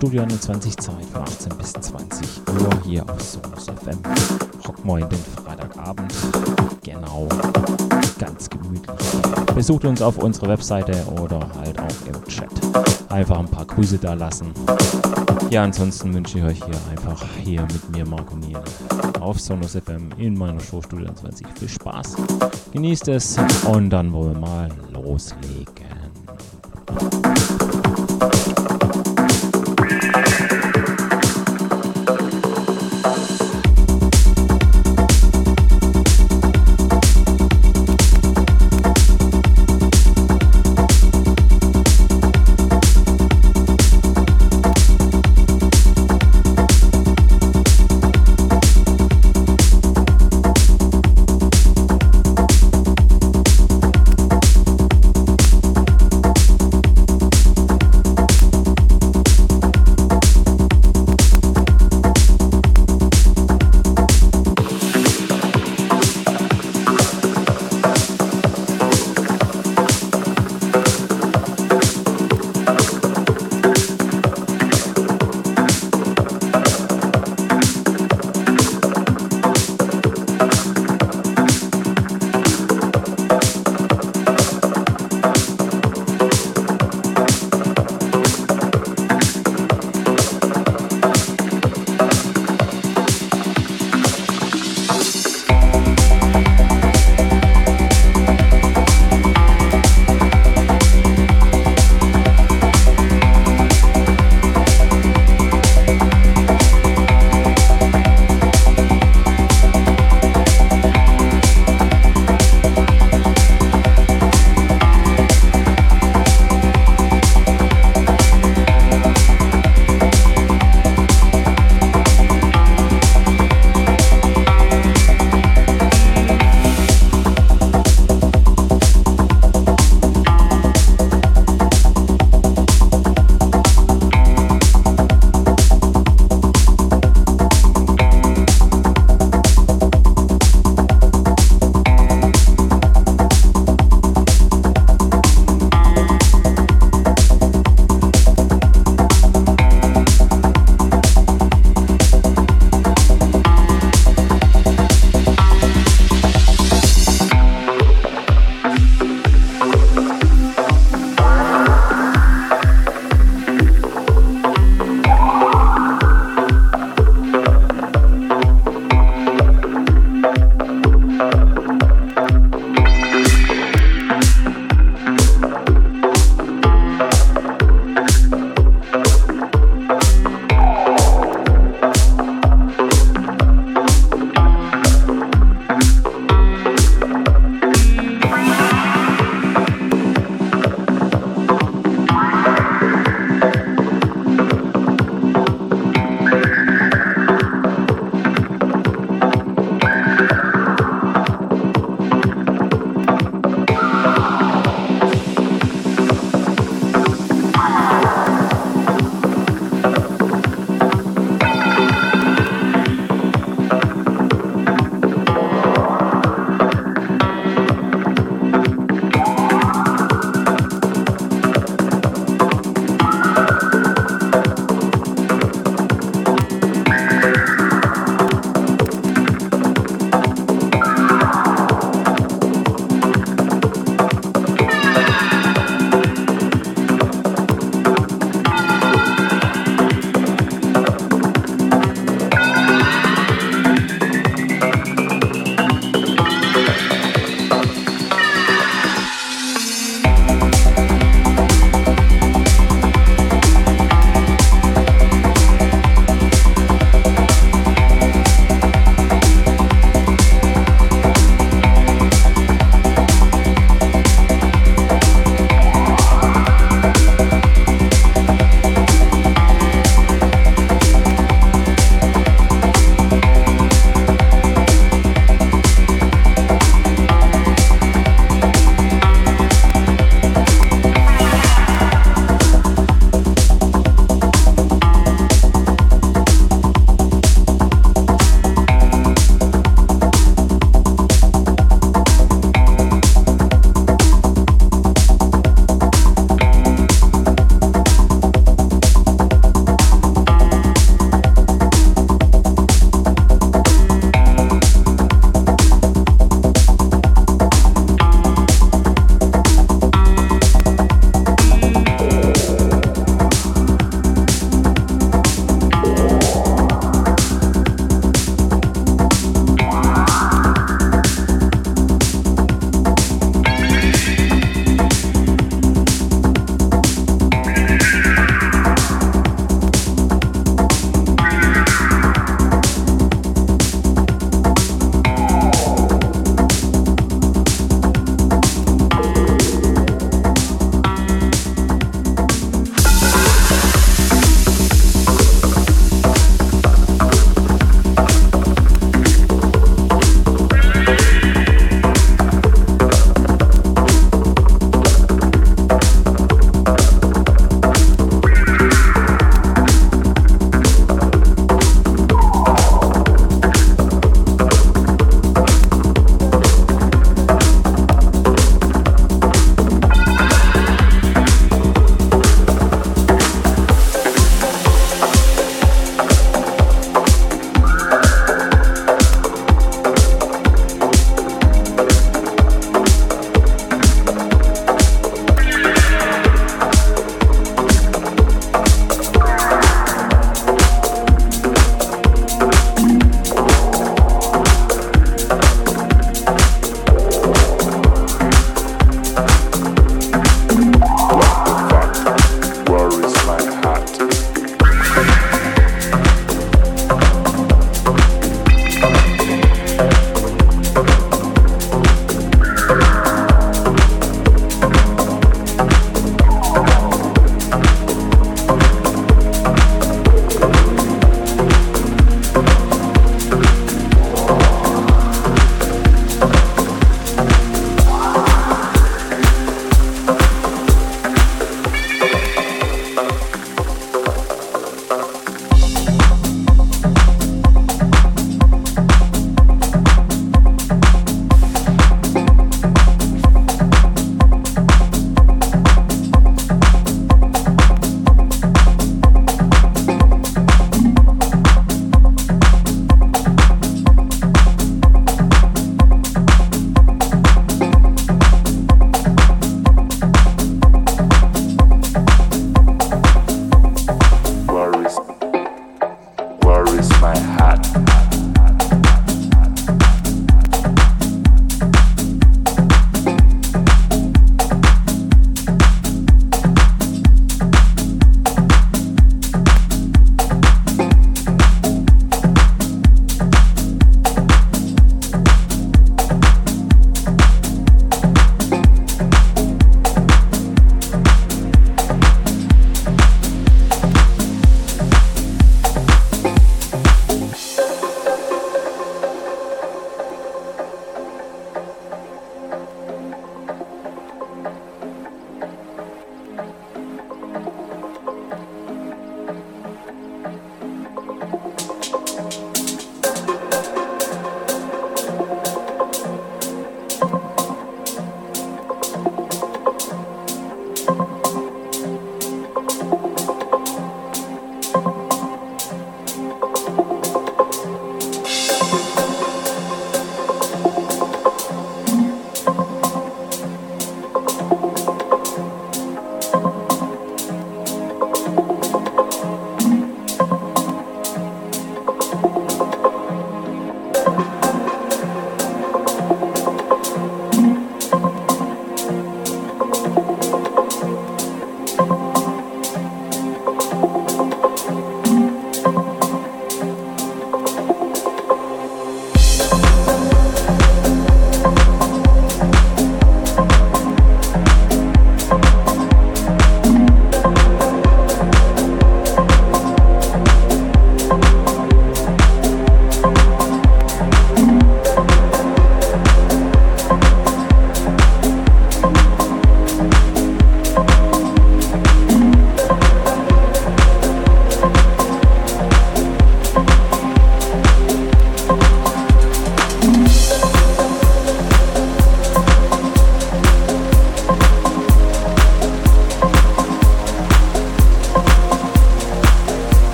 Studio 21 Zeit von 18 bis 20 Uhr hier auf Sonus FM. Rockmoin den Freitagabend. Genau. Ganz gemütlich. Besucht uns auf unserer Webseite oder halt auch im Chat. Einfach ein paar Grüße da lassen. Ja, ansonsten wünsche ich euch hier einfach hier mit mir, Marco Niel, auf Sonus FM in meiner Show Studio 20 viel Spaß. Genießt es und dann wollen wir mal loslegen.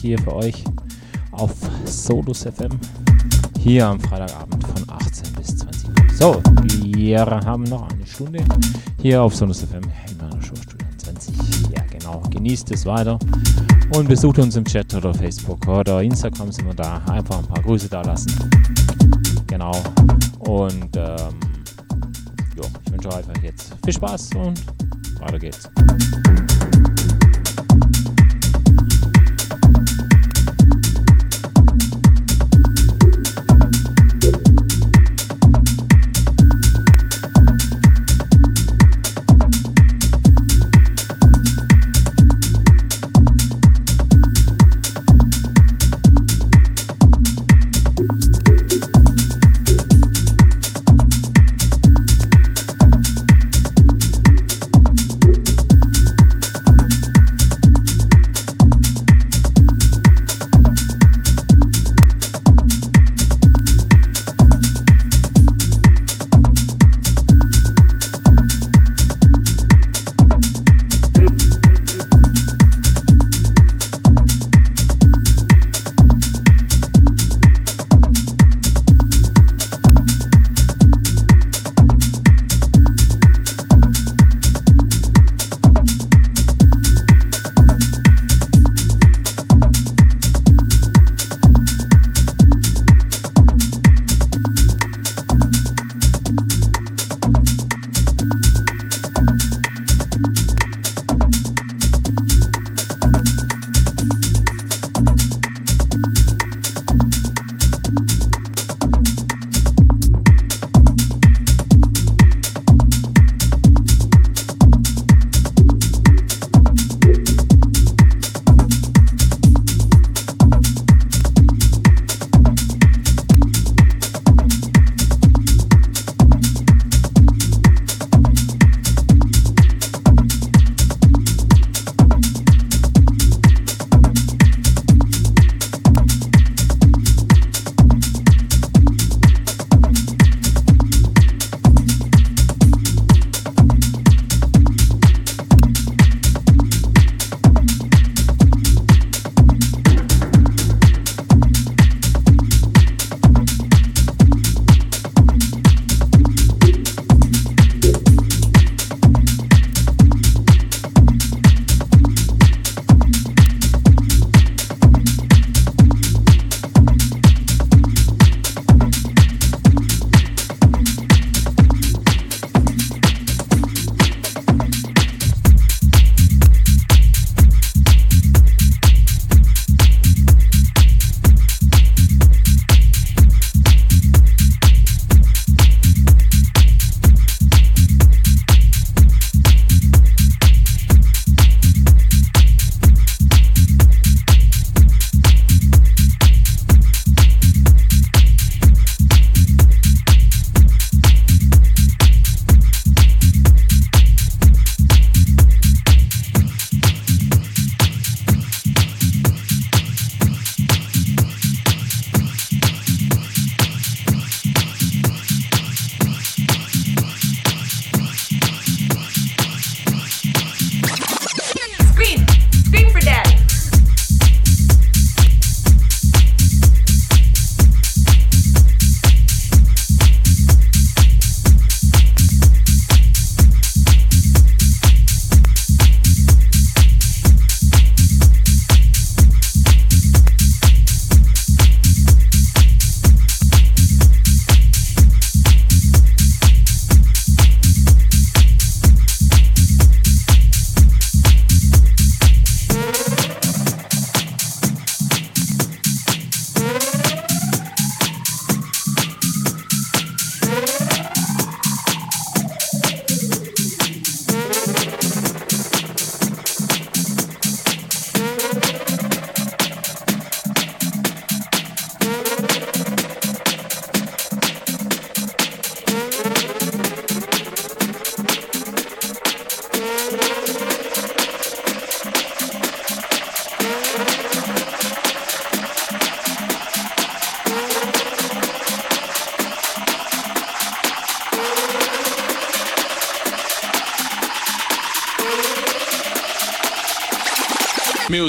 Hier für euch auf Solus FM. Hier am Freitagabend von 18 bis 20 Uhr. So, wir haben noch eine Stunde hier auf Solus FM in meiner Show Studio 20. Ja, genau. Genießt es weiter und besucht uns im Chat oder Facebook oder Instagram sind wir da. Einfach ein paar Grüße da lassen. Genau. Und ähm, jo, ich wünsche euch einfach jetzt viel Spaß und weiter geht's.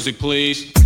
Music, please.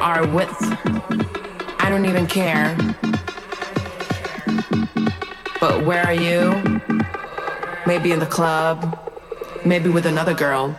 are with. I don't even care. But where are you? Maybe in the club, maybe with another girl.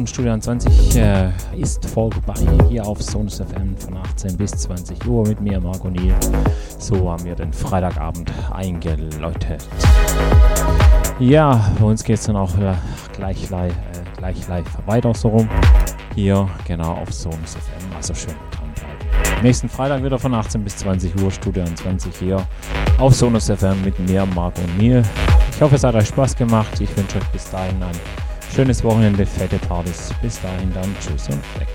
2 Stunden Studio 20 äh, ist vorbei hier auf Sonus FM von 18 bis 20 Uhr mit mir, Marco Niel. So haben wir den Freitagabend eingeläutet. Ja, bei uns geht es dann auch äh, gleich, live, äh, gleich live weiter so rum. Hier genau auf Sonus FM. Also schön dranbleiben. Nächsten Freitag wieder von 18 bis 20 Uhr Studio 20 hier auf Sonus FM mit mir, Marco Niel. Ich hoffe, es hat euch Spaß gemacht. Ich wünsche euch bis dahin ein schönes Wochenende, fette Partys. Bis dahin dann, tschüss und weg.